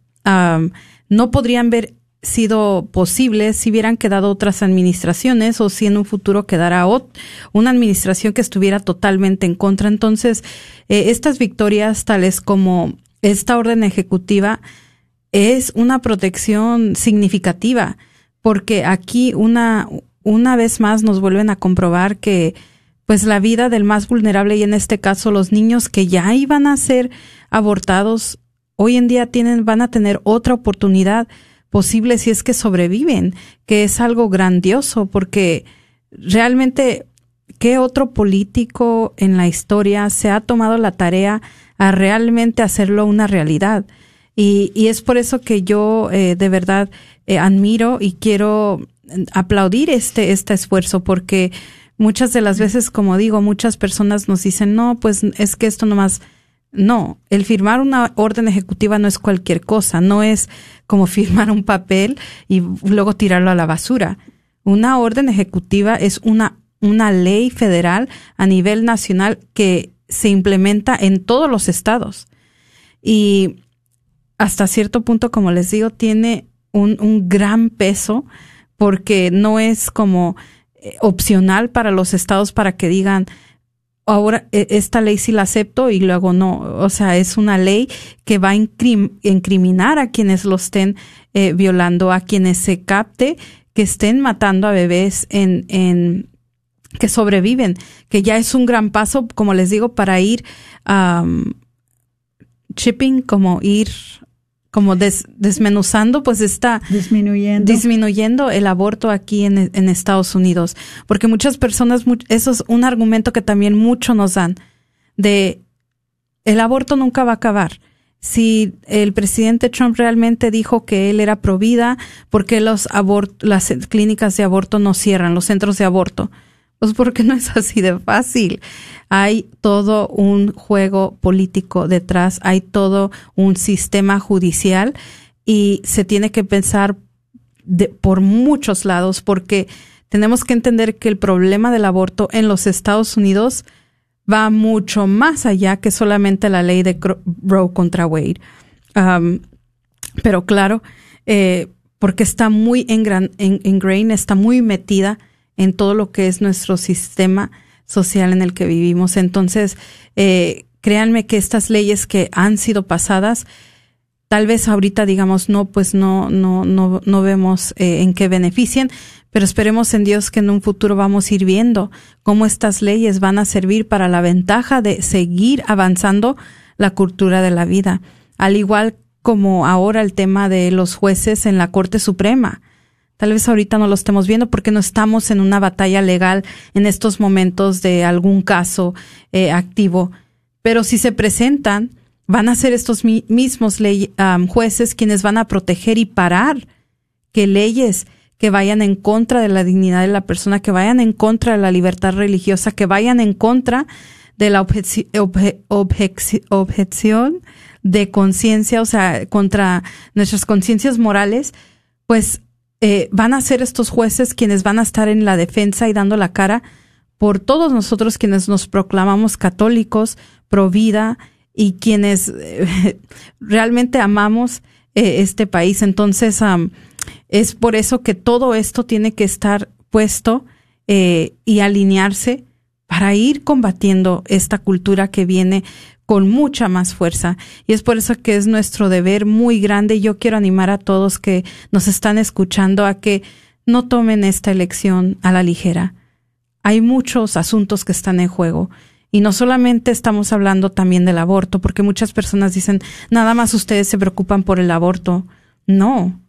no podrían haber sido posibles si hubieran quedado otras administraciones o si en un futuro quedara una administración que estuviera totalmente en contra. Entonces, eh, estas victorias, tales como esta orden ejecutiva, es una protección significativa, porque aquí una, una vez más nos vuelven a comprobar que pues la vida del más vulnerable y en este caso los niños que ya iban a ser abortados hoy en día tienen van a tener otra oportunidad posible si es que sobreviven, que es algo grandioso porque realmente qué otro político en la historia se ha tomado la tarea a realmente hacerlo una realidad. Y, y es por eso que yo eh, de verdad eh, admiro y quiero aplaudir este, este esfuerzo porque muchas de las veces, como digo, muchas personas nos dicen, no, pues es que esto nomás, no, el firmar una orden ejecutiva no es cualquier cosa, no es como [LAUGHS] firmar un papel y luego tirarlo a la basura. Una orden ejecutiva es una, una ley federal a nivel nacional que se implementa en todos los estados. Y hasta cierto punto, como les digo, tiene un, un gran peso porque no es como opcional para los estados para que digan, ahora e, esta ley sí la acepto y luego no. O sea, es una ley que va a incriminar a quienes lo estén eh, violando, a quienes se capte que estén matando a bebés en, en que sobreviven, que ya es un gran paso, como les digo, para ir um, chipping, como ir como desmenuzando, pues está disminuyendo. disminuyendo el aborto aquí en, en, Estados Unidos. Porque muchas personas, eso es un argumento que también muchos nos dan, de el aborto nunca va a acabar. Si el presidente Trump realmente dijo que él era pro vida, ¿por qué los las clínicas de aborto no cierran, los centros de aborto? Pues porque no es así de fácil hay todo un juego político detrás, hay todo un sistema judicial y se tiene que pensar de, por muchos lados porque tenemos que entender que el problema del aborto en los Estados Unidos va mucho más allá que solamente la ley de Roe contra Wade. Um, pero claro, eh, porque está muy ingrained, está muy metida en todo lo que es nuestro sistema social en el que vivimos. Entonces, eh, créanme que estas leyes que han sido pasadas, tal vez ahorita digamos no, pues no, no, no, no vemos eh, en qué benefician, pero esperemos en Dios que en un futuro vamos a ir viendo cómo estas leyes van a servir para la ventaja de seguir avanzando la cultura de la vida, al igual como ahora el tema de los jueces en la Corte Suprema. Tal vez ahorita no lo estemos viendo porque no estamos en una batalla legal en estos momentos de algún caso eh, activo. Pero si se presentan, van a ser estos mismos jueces quienes van a proteger y parar que leyes que vayan en contra de la dignidad de la persona, que vayan en contra de la libertad religiosa, que vayan en contra de la objeción de conciencia, o sea, contra nuestras conciencias morales, pues eh, van a ser estos jueces quienes van a estar en la defensa y dando la cara por todos nosotros quienes nos proclamamos católicos, pro vida y quienes eh, [LAUGHS] realmente amamos eh, este país. Entonces, es por eso que todo esto tiene que estar puesto y alinearse para ir combatiendo esta cultura que viene con mucha más fuerza. Y es por eso que es nuestro deber muy grande. Yo quiero animar a todos que nos están escuchando a que no tomen esta elección a la ligera. Hay muchos asuntos que están en juego. Y no solamente estamos hablando también del aborto, porque muchas personas dicen, nada más ustedes se preocupan por el aborto. No.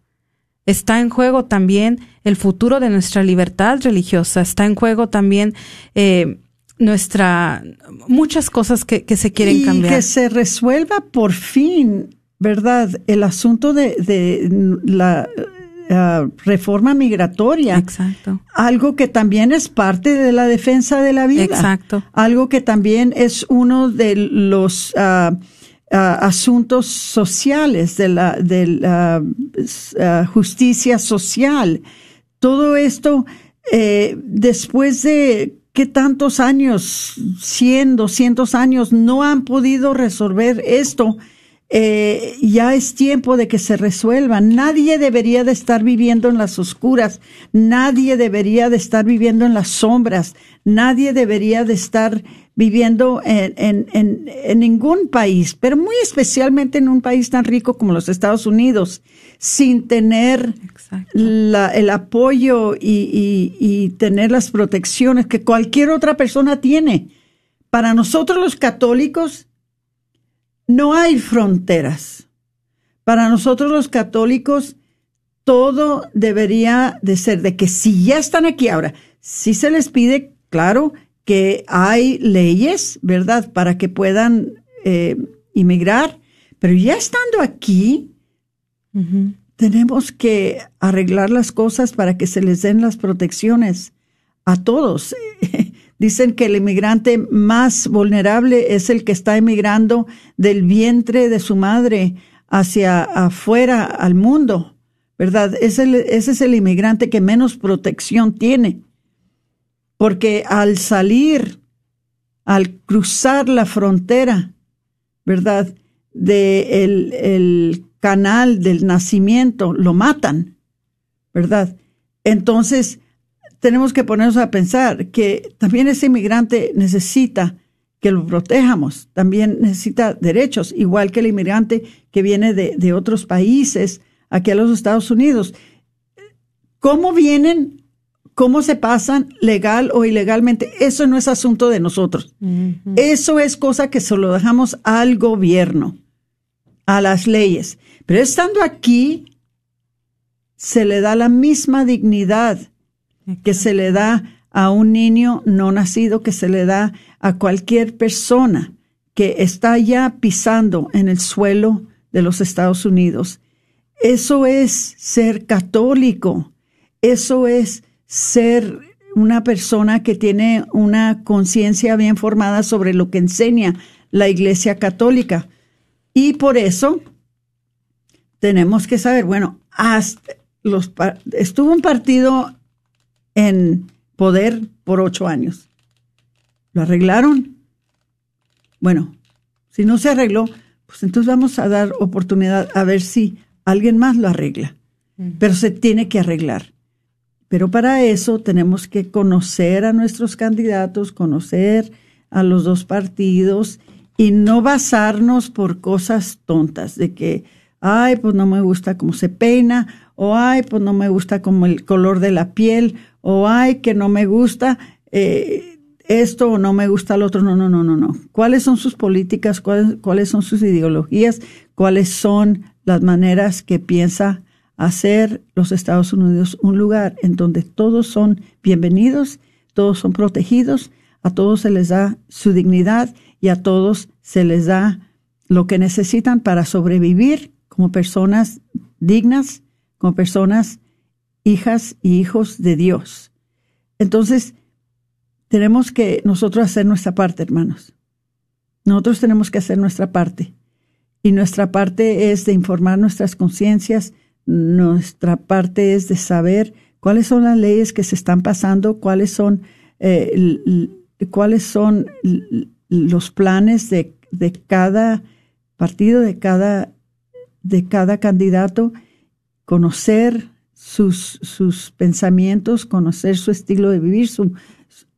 Está en juego también el futuro de nuestra libertad religiosa. Está en juego también eh, nuestra muchas cosas que, que se quieren y cambiar. Que se resuelva por fin, ¿verdad? El asunto de, de la uh, reforma migratoria. Exacto. Algo que también es parte de la defensa de la vida. Exacto. Algo que también es uno de los uh, uh, asuntos sociales de la, de la justicia social. Todo esto, eh, después de que tantos años, 100, 200 años, no han podido resolver esto. Eh, ya es tiempo de que se resuelva. Nadie debería de estar viviendo en las oscuras, nadie debería de estar viviendo en las sombras, nadie debería de estar viviendo en, en, en, en ningún país, pero muy especialmente en un país tan rico como los Estados Unidos, sin tener la, el apoyo y, y, tener las protecciones que cualquier otra persona tiene. Para nosotros los católicos no hay fronteras. Para nosotros los católicos todo debería de ser de que si ya están aquí ahora, si se les pide, claro, que hay leyes, ¿verdad?, para que puedan eh, inmigrar, pero ya estando aquí, tenemos que arreglar las cosas para que se les den las protecciones a todos. [LAUGHS] Dicen que el inmigrante más vulnerable es el que está emigrando del vientre de su madre hacia afuera al mundo, ¿verdad? ese es el inmigrante que menos protección tiene. Porque al salir, al cruzar la frontera, ¿verdad? De el, canal del nacimiento, lo matan, ¿verdad? Entonces, tenemos que ponernos a pensar que también ese inmigrante necesita que lo protejamos, también necesita derechos, igual que el inmigrante que viene de, de otros países aquí a los Estados Unidos. ¿Cómo vienen? ¿Cómo se pasan legal o ilegalmente? Eso no es asunto de nosotros. Eso es cosa que se lo dejamos al gobierno, a las leyes. Pero estando aquí, se le da la misma dignidad que se le da a un niño no nacido, que se le da a cualquier persona que está ya pisando en el suelo de los Estados Unidos. Eso es ser católico, eso es ser una persona que tiene una conciencia bien formada sobre lo que enseña la Iglesia Católica. Y por eso tenemos que saber, bueno, hasta los, estuvo un partido en poder por ocho años. ¿Lo arreglaron? Bueno, si no se arregló, pues entonces vamos a dar oportunidad a ver si alguien más lo arregla. Pero se tiene que arreglar. Pero para eso tenemos que conocer a nuestros candidatos, conocer a los dos partidos y no basarnos por cosas tontas de que, ay, pues no me gusta cómo se peina, o ay, pues no me gusta como el color de la piel, o ay, que no me gusta eh, esto o no me gusta el otro. No, no, no, no, no. ¿Cuáles son sus políticas? ¿Cuáles, cuáles son sus ideologías? ¿Cuáles son las maneras que piensa hacer los Estados Unidos un lugar en donde todos son bienvenidos, todos son protegidos, a todos se les da su dignidad y a todos se les da lo que necesitan para sobrevivir como personas dignas, como personas hijas y hijos de Dios. Entonces, tenemos que nosotros hacer nuestra parte, hermanos. Nosotros tenemos que hacer nuestra parte. Y nuestra parte es de informar nuestras conciencias, nuestra parte es de saber cuáles son las leyes que se están pasando, cuáles son, eh, cuáles son los planes de, de cada partido, de cada, de cada candidato conocer sus, sus pensamientos, conocer su estilo de vivir, su,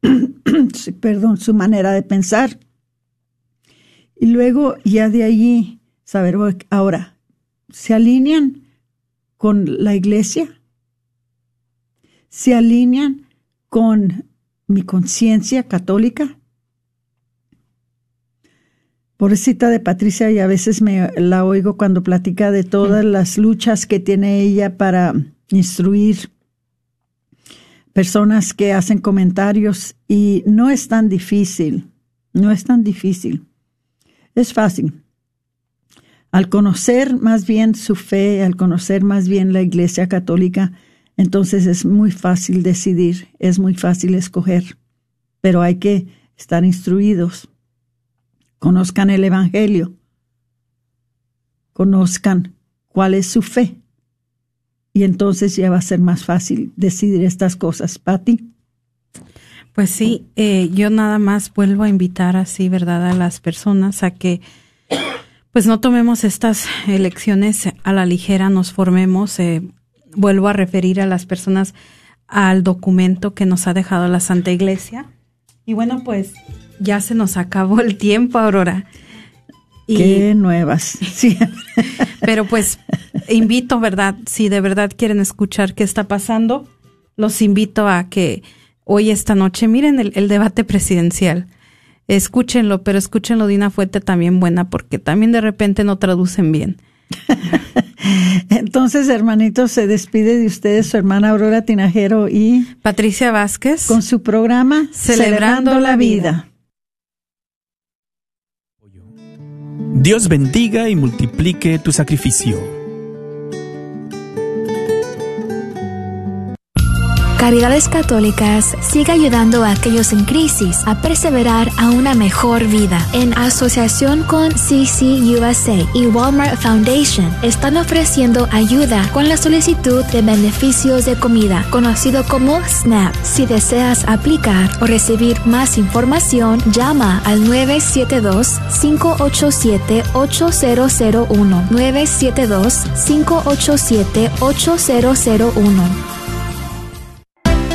[CLEARS THROAT] perdón, su manera de pensar. Y luego ya de allí saber, ahora, ¿se alinean con la iglesia? ¿Se alinean con mi conciencia católica? Pobrecita de Patricia, y a veces me la oigo cuando platica de todas las luchas que tiene ella para instruir personas que hacen comentarios y no es tan difícil, no es tan difícil, es fácil. Al conocer más bien su fe, al conocer más bien la Iglesia Católica, entonces es muy fácil decidir, es muy fácil escoger, pero hay que estar instruidos conozcan el Evangelio, conozcan cuál es su fe. Y entonces ya va a ser más fácil decidir estas cosas. Patti. Pues sí, eh, yo nada más vuelvo a invitar así, ¿verdad?, a las personas a que pues no tomemos estas elecciones a la ligera, nos formemos. Eh, vuelvo a referir a las personas al documento que nos ha dejado la Santa Iglesia. Y bueno, pues ya se nos acabó el tiempo, Aurora. Qué nuevas. [LAUGHS] Sí. Pero pues invito, ¿verdad? Si de verdad quieren escuchar qué está pasando, los invito a que hoy, esta noche, miren el, el debate presidencial. Escúchenlo, pero escúchenlo de una fuente también buena, porque también de repente no traducen bien. [LAUGHS] Entonces, hermanitos, se despide de ustedes su hermana Aurora Tinajero y Patricia Vázquez con su programa Celebrando, la vida. Dios bendiga y multiplique tu sacrificio. Caridades Católicas sigue ayudando a aquellos en crisis a perseverar a una mejor vida. En asociación con CCUSA y Walmart Foundation están ofreciendo ayuda con la solicitud de beneficios de comida, conocido como SNAP. Si deseas aplicar o recibir más información, llama al 972-587-8001. 972-587-8001.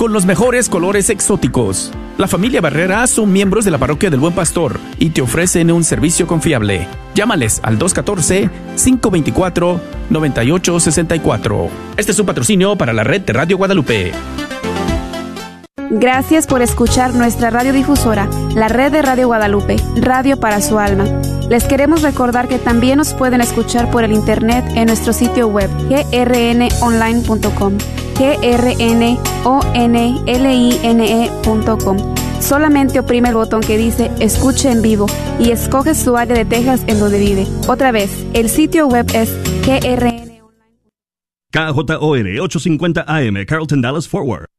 con los mejores colores exóticos. La familia Barrera son miembros de la parroquia del Buen Pastor y te ofrecen un servicio confiable. Llámales al 214-524-9864. Este es un patrocinio para la red de Radio Guadalupe. Gracias por escuchar nuestra radiodifusora, la red de Radio Guadalupe, Radio para su alma. Les queremos recordar que también nos pueden escuchar por el internet en nuestro sitio web grnonline.com, grnonline.com. Solamente oprime el botón que dice Escuche en vivo y escoge su área de Texas en donde vive. Otra vez, el sitio web es grn. KJOR 850 AM, Carlton Dallas Forward.